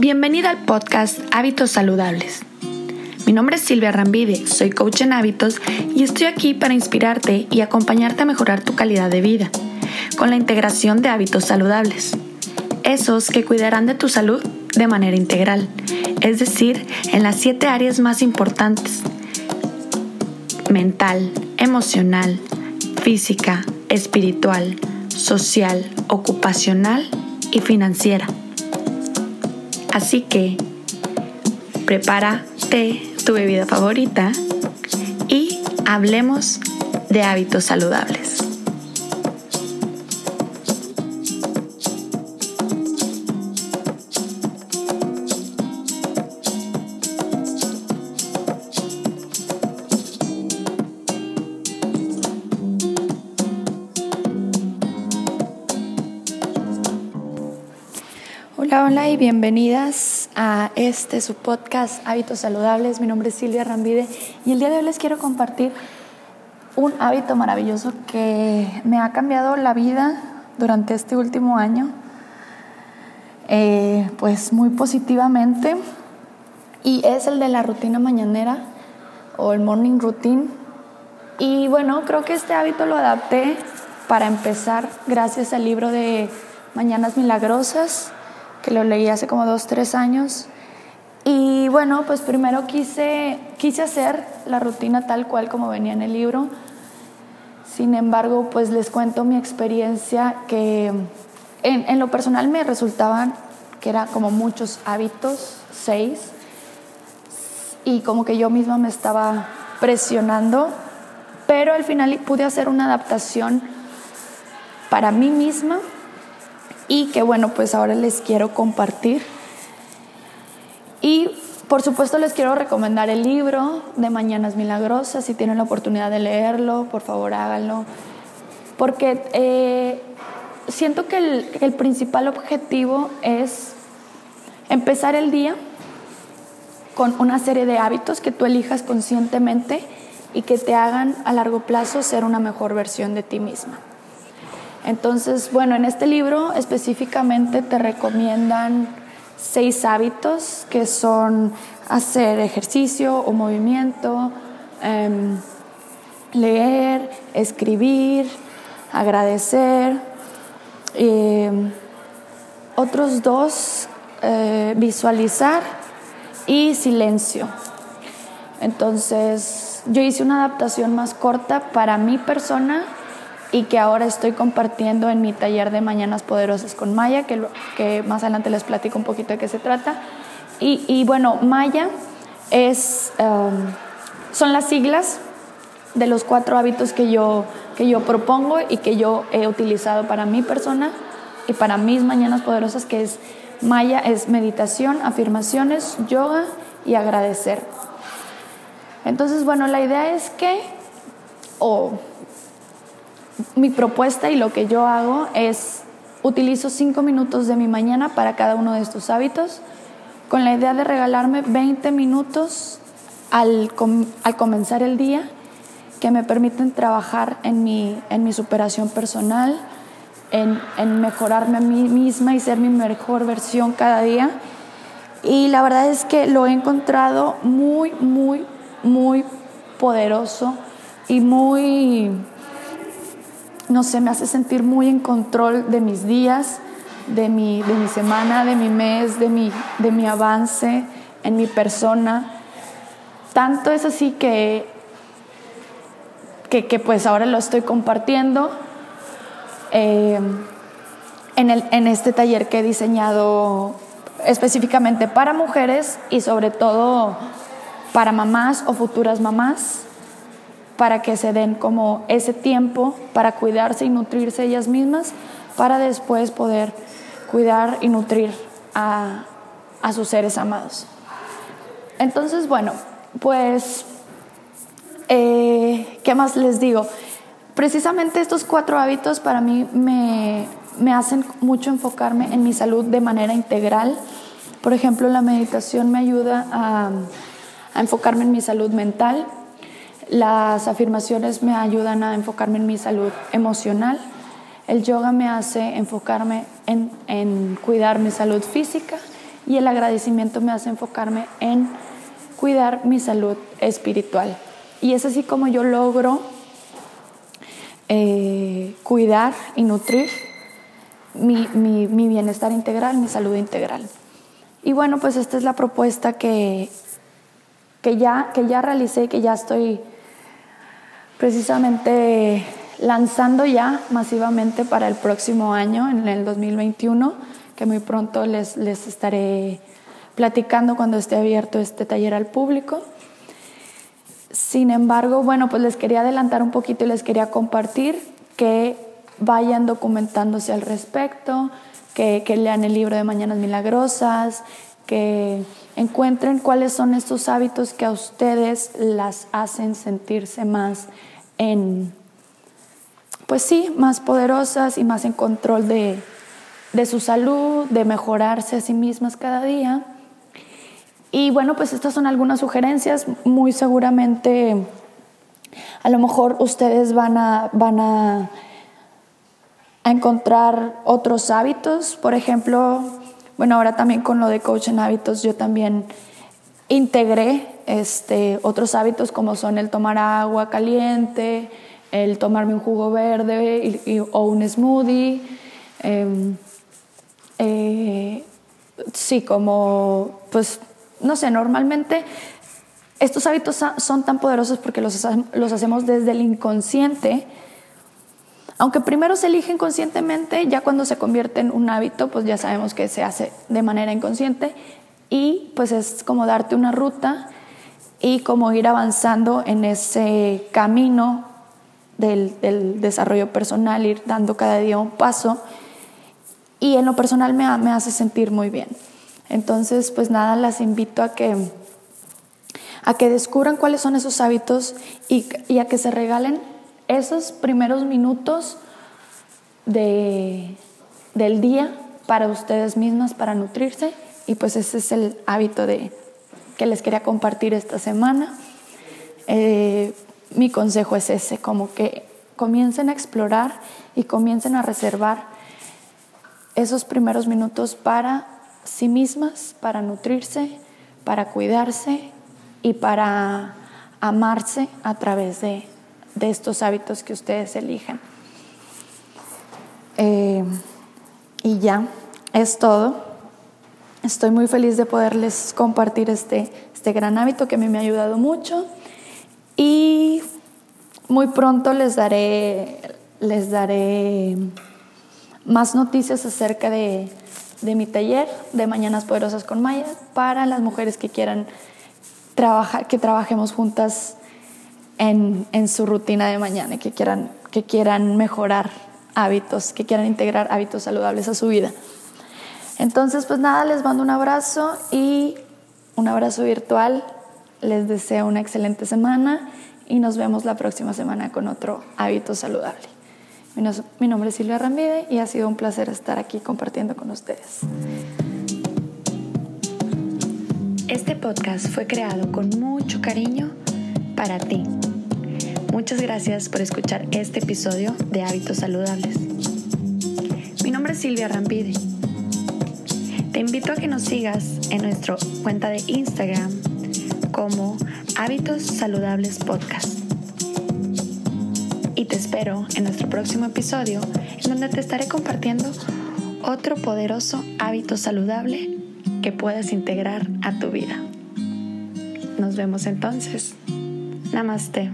Bienvenida al podcast Hábitos Saludables. Mi nombre es Silvia Rambide, soy coach en hábitos y estoy aquí para inspirarte y acompañarte a mejorar tu calidad de vida con la integración de hábitos saludables. Esos que cuidarán de tu salud de manera integral, es decir, en las siete áreas más importantes. Mental, emocional, física, espiritual, social, ocupacional y financiera. Así que prepárate tu bebida favorita y hablemos de hábitos saludables. Hola, y bienvenidas a este su podcast Hábitos Saludables. Mi nombre es Silvia Rambide y el día de hoy les quiero compartir un hábito maravilloso que me ha cambiado la vida durante este último año, eh, pues muy positivamente, y es el de la rutina mañanera o el morning routine. Y bueno, creo que este hábito lo adapté para empezar gracias al libro de Mañanas Milagrosas que lo leí hace como dos, tres años. Y bueno, pues primero quise, quise hacer la rutina tal cual como venía en el libro. Sin embargo, pues les cuento mi experiencia que en, en lo personal me resultaban que era como muchos hábitos, seis, y como que yo misma me estaba presionando, pero al final pude hacer una adaptación para mí misma y que bueno, pues ahora les quiero compartir. Y por supuesto les quiero recomendar el libro de Mañanas Milagrosas, si tienen la oportunidad de leerlo, por favor háganlo, porque eh, siento que el, el principal objetivo es empezar el día con una serie de hábitos que tú elijas conscientemente y que te hagan a largo plazo ser una mejor versión de ti misma. Entonces, bueno, en este libro específicamente te recomiendan seis hábitos que son hacer ejercicio o movimiento, em, leer, escribir, agradecer. Em, otros dos, eh, visualizar y silencio. Entonces, yo hice una adaptación más corta para mi persona y que ahora estoy compartiendo en mi taller de Mañanas Poderosas con Maya, que, que más adelante les platico un poquito de qué se trata. Y, y bueno, Maya es, um, son las siglas de los cuatro hábitos que yo, que yo propongo y que yo he utilizado para mi persona y para mis Mañanas Poderosas, que es Maya, es meditación, afirmaciones, yoga y agradecer. Entonces, bueno, la idea es que, mi propuesta y lo que yo hago es utilizo cinco minutos de mi mañana para cada uno de estos hábitos con la idea de regalarme 20 minutos al, al comenzar el día que me permiten trabajar en mi, en mi superación personal, en, en, mejorarme a mí misma y ser mi mejor versión cada día. Y la verdad es que lo he encontrado muy, muy, muy poderoso y muy no sé, me hace sentir muy en control de mis días, de mi, de mi semana, de mi mes, de mi, de mi avance en mi persona. Tanto es así que, que, pues ahora lo estoy compartiendo eh, en, el, en este taller que he diseñado específicamente para mujeres y sobre todo para mamás o futuras mamás para que se den como ese tiempo para cuidarse y nutrirse ellas mismas, para después poder cuidar y nutrir a, sus seres amados. Entonces, bueno, pues, eh, ¿qué más les digo? Precisamente estos cuatro hábitos para mí me, hacen mucho enfocarme en mi salud de manera integral. Por ejemplo, la meditación me ayuda a, a enfocarme en mi salud mental, las afirmaciones me ayudan a enfocarme en mi salud emocional. El yoga me hace enfocarme en, cuidar mi salud física y el agradecimiento me hace enfocarme en cuidar mi salud espiritual. Y es así como yo logro eh, cuidar y nutrir mi, mi, bienestar integral, mi salud integral. Y bueno, pues esta es la propuesta que, que, ya, que ya realicé, que ya estoy precisamente lanzando ya masivamente para el próximo año, en el 2021, que muy pronto les, les estaré platicando cuando esté abierto este taller al público. Sin embargo, bueno, pues les quería adelantar un poquito y les quería compartir que vayan documentándose al respecto, que, que lean el libro de Mañanas Milagrosas, que encuentren cuáles son estos hábitos que a ustedes las hacen sentirse más en, pues sí, más poderosas y más en control de, de su salud, de mejorarse a sí mismas cada día. Y bueno, pues estas son algunas sugerencias. Muy seguramente, a lo mejor ustedes van a, van a, a encontrar otros hábitos. Por ejemplo, bueno, ahora también con lo de coach en hábitos, yo también integré este, otros hábitos como son el tomar agua caliente, el tomarme un jugo verde o un smoothie. Em, eh, sí, como pues no sé, normalmente estos hábitos son tan poderosos porque los, los hacemos desde el inconsciente. Aunque primero se elige conscientemente, ya cuando se convierte en un hábito, pues ya sabemos que se hace de manera inconsciente y pues es como darte una ruta y como ir avanzando en ese camino del, del desarrollo personal, ir dando cada día un paso y en lo personal me, me hace sentir muy bien. Entonces, pues nada, las invito a que, a que descubran cuáles son esos hábitos y, a que se regalen esos primeros minutos de, del día para ustedes mismas, para nutrirse. Y pues ese es el hábito de, que les quería compartir esta semana. Eh, mi consejo es ese, como que comiencen a explorar y comiencen a reservar esos primeros minutos para sí mismas, para nutrirse, para cuidarse y para amarse a través de, estos hábitos que ustedes eligen. Eh, y ya, es todo. Estoy muy feliz de poderles compartir este, este gran hábito que a mí me ha ayudado mucho y muy pronto les daré, les daré más noticias acerca de, de mi taller de Mañanas Poderosas con Maya para las mujeres que quieran trabajar, que trabajemos juntas en, en, su rutina de mañana que quieran, que quieran mejorar hábitos, que quieran integrar hábitos saludables a su vida. Entonces, pues nada, les mando un abrazo y un abrazo virtual. Les deseo una excelente semana y nos vemos la próxima semana con otro hábito saludable. Mi nombre es Silvia Ramide y ha sido un placer estar aquí compartiendo con ustedes. Este podcast fue creado con mucho cariño para ti. Muchas gracias por escuchar este episodio de Hábitos Saludables. Mi nombre es Silvia Rampide. Te invito a que nos sigas en nuestra cuenta de Instagram como Hábitos Saludables Podcast y te espero en nuestro próximo episodio en donde te estaré compartiendo otro poderoso hábito saludable que puedas integrar a tu vida. Nos vemos entonces. Namaste.